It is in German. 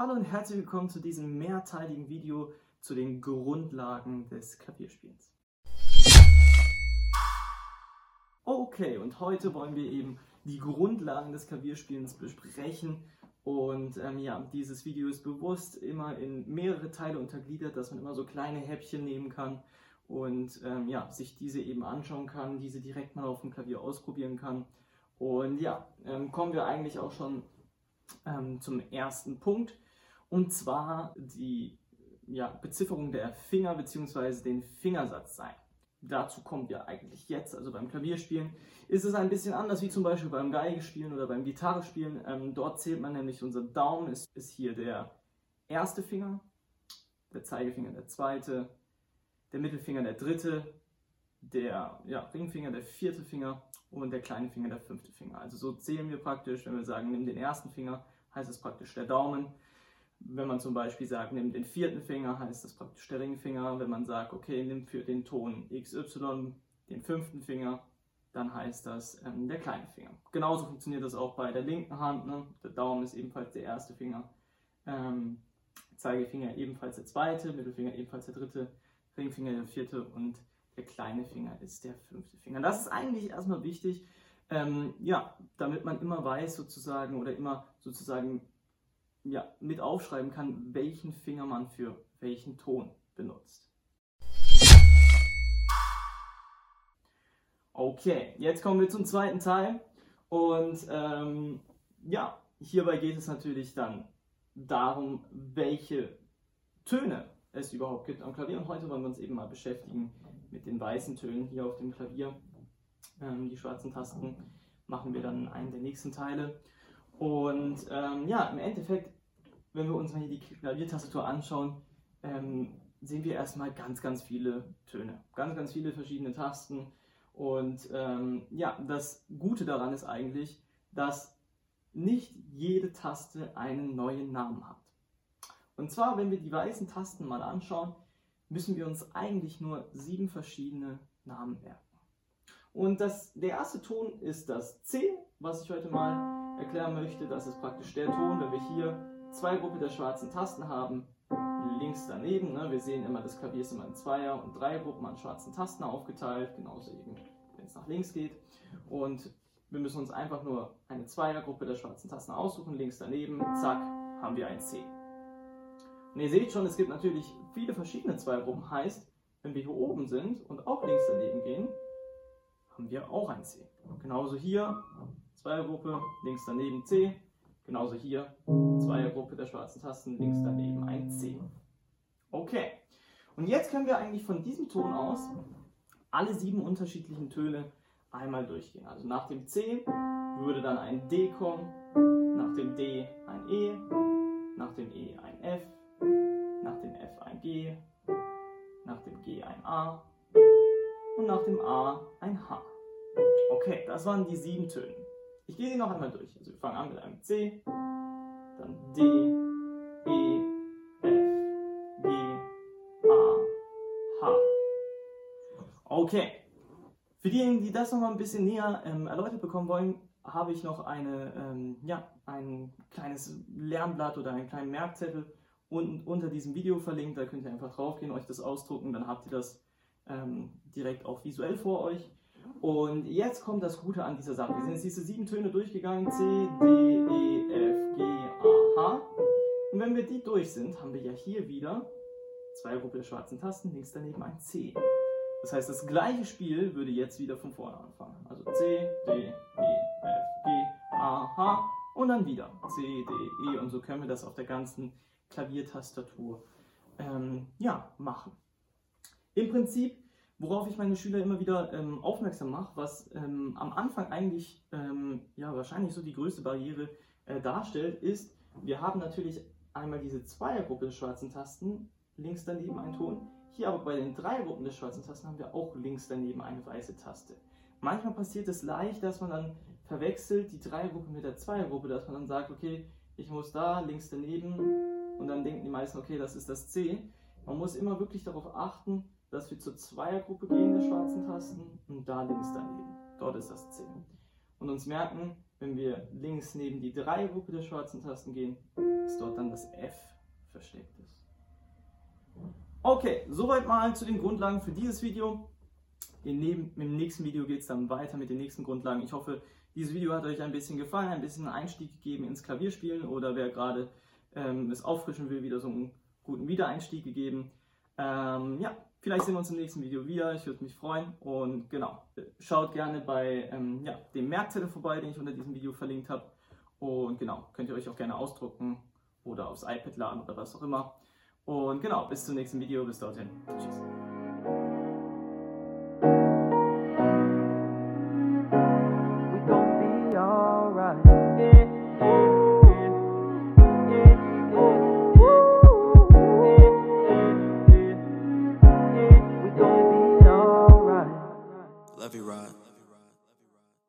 Hallo und herzlich willkommen zu diesem mehrteiligen Video zu den Grundlagen des Klavierspiels. Okay, und heute wollen wir eben die Grundlagen des Klavierspielens besprechen. Und ähm, ja, dieses Video ist bewusst immer in mehrere Teile untergliedert, dass man immer so kleine Häppchen nehmen kann und ähm, ja, sich diese eben anschauen kann, diese direkt mal auf dem Klavier ausprobieren kann. Und ja, ähm, kommen wir eigentlich auch schon ähm, zum ersten Punkt und zwar die ja, Bezifferung der Finger bzw. den Fingersatz sein. Dazu kommen wir eigentlich jetzt, also beim Klavierspielen ist es ein bisschen anders wie zum Beispiel beim Geigespielen oder beim Gitarrespielen. Ähm, dort zählt man nämlich, unser Daumen ist, ist hier der erste Finger, der Zeigefinger der zweite, der Mittelfinger der dritte, der ja, Ringfinger der vierte Finger und der kleine Finger der fünfte Finger. Also so zählen wir praktisch, wenn wir sagen, nimm den ersten Finger, heißt es praktisch der Daumen. Wenn man zum Beispiel sagt, nimm den vierten Finger, heißt das praktisch der Ringfinger. Wenn man sagt, okay, nimm für den Ton XY den fünften Finger, dann heißt das ähm, der kleine Finger. Genauso funktioniert das auch bei der linken Hand. Ne? Der Daumen ist ebenfalls der erste Finger, ähm, Zeigefinger ebenfalls der zweite, Mittelfinger ebenfalls der dritte, Ringfinger der vierte und der kleine Finger ist der fünfte Finger. Das ist eigentlich erstmal wichtig, ähm, ja, damit man immer weiß sozusagen oder immer sozusagen ja, mit aufschreiben kann, welchen Finger man für welchen Ton benutzt. Okay, jetzt kommen wir zum zweiten Teil und ähm, ja, hierbei geht es natürlich dann darum, welche Töne es überhaupt gibt am Klavier. Und heute wollen wir uns eben mal beschäftigen mit den weißen Tönen hier auf dem Klavier. Ähm, die schwarzen Tasten machen wir dann in einem der nächsten Teile. Und ähm, ja, im Endeffekt, wenn wir uns mal hier die Klaviertastatur anschauen, ähm, sehen wir erstmal ganz, ganz viele Töne. Ganz, ganz viele verschiedene Tasten. Und ähm, ja, das Gute daran ist eigentlich, dass nicht jede Taste einen neuen Namen hat. Und zwar, wenn wir die weißen Tasten mal anschauen, müssen wir uns eigentlich nur sieben verschiedene Namen merken. Und das, der erste Ton ist das C, was ich heute mal erklären möchte. Das ist praktisch der Ton, wenn wir hier zwei Gruppen der schwarzen Tasten haben, links daneben. Ne, wir sehen immer, das Klavier ist immer in Zweier- und Gruppen an schwarzen Tasten aufgeteilt, genauso eben, wenn es nach links geht. Und wir müssen uns einfach nur eine Zweiergruppe der schwarzen Tasten aussuchen, links daneben, zack, haben wir ein C. Und ihr seht schon, es gibt natürlich viele verschiedene Zweiergruppen. Heißt, wenn wir hier oben sind und auch links daneben gehen, haben wir auch ein C. Genauso hier, Zweiergruppe, links daneben C. Genauso hier, Zweiergruppe der schwarzen Tasten, links daneben ein C. Okay, und jetzt können wir eigentlich von diesem Ton aus alle sieben unterschiedlichen Töne einmal durchgehen. Also nach dem C würde dann ein D kommen, nach dem D ein E, nach dem E ein F, nach dem F ein G, nach dem G ein A und nach dem A ein H. Okay, das waren die sieben Töne. Ich gehe sie noch einmal durch. Also wir fangen an mit einem C, dann D, E, F, G, A, H. Okay. Für diejenigen, die das noch mal ein bisschen näher ähm, erläutert bekommen wollen, habe ich noch eine, ähm, ja, ein kleines Lernblatt oder einen kleinen Merkzettel unten unter diesem Video verlinkt. Da könnt ihr einfach draufgehen, euch das ausdrucken, dann habt ihr das ähm, direkt auch visuell vor euch. Und jetzt kommt das Gute an dieser Sache. Wir sind jetzt diese sieben Töne durchgegangen: C, D, E, F, G, A, H. Und wenn wir die durch sind, haben wir ja hier wieder zwei Gruppen der schwarzen Tasten, links daneben ein C. Das heißt, das gleiche Spiel würde jetzt wieder von vorne anfangen. Also C, D, E, F, G, A, H und dann wieder C, D, E und so können wir das auf der ganzen Klaviertastatur ähm, ja, machen. Im Prinzip, worauf ich meine Schüler immer wieder ähm, aufmerksam mache, was ähm, am Anfang eigentlich ähm, ja, wahrscheinlich so die größte Barriere äh, darstellt, ist, wir haben natürlich einmal diese Zweiergruppe der schwarzen Tasten, links daneben ein Ton. Hier aber bei den drei Gruppen der schwarzen Tasten haben wir auch links daneben eine weiße Taste. Manchmal passiert es leicht, dass man dann verwechselt die Dreiergruppe mit der Zweiergruppe, dass man dann sagt, okay, ich muss da links daneben und dann denken die meisten, okay, das ist das C. Man muss immer wirklich darauf achten, dass wir zur Zweiergruppe gehen der schwarzen Tasten und da links daneben. Dort ist das C. Und uns merken, wenn wir links neben die Dreiergruppe der schwarzen Tasten gehen, dass dort dann das F versteckt ist. Okay, soweit mal zu den Grundlagen für dieses Video. Im nächsten Video geht es dann weiter mit den nächsten Grundlagen. Ich hoffe, dieses Video hat euch ein bisschen gefallen, ein bisschen Einstieg gegeben ins Klavierspielen oder wer gerade ähm, es auffrischen will, wieder so einen guten Wiedereinstieg gegeben. Ähm, ja, vielleicht sehen wir uns im nächsten Video wieder. Ich würde mich freuen. Und genau, schaut gerne bei ähm, ja, dem Merkzettel vorbei, den ich unter diesem Video verlinkt habe. Und genau, könnt ihr euch auch gerne ausdrucken oder aufs iPad laden oder was auch immer. Und genau, bis zum nächsten Video. Bis dorthin. Tschüss.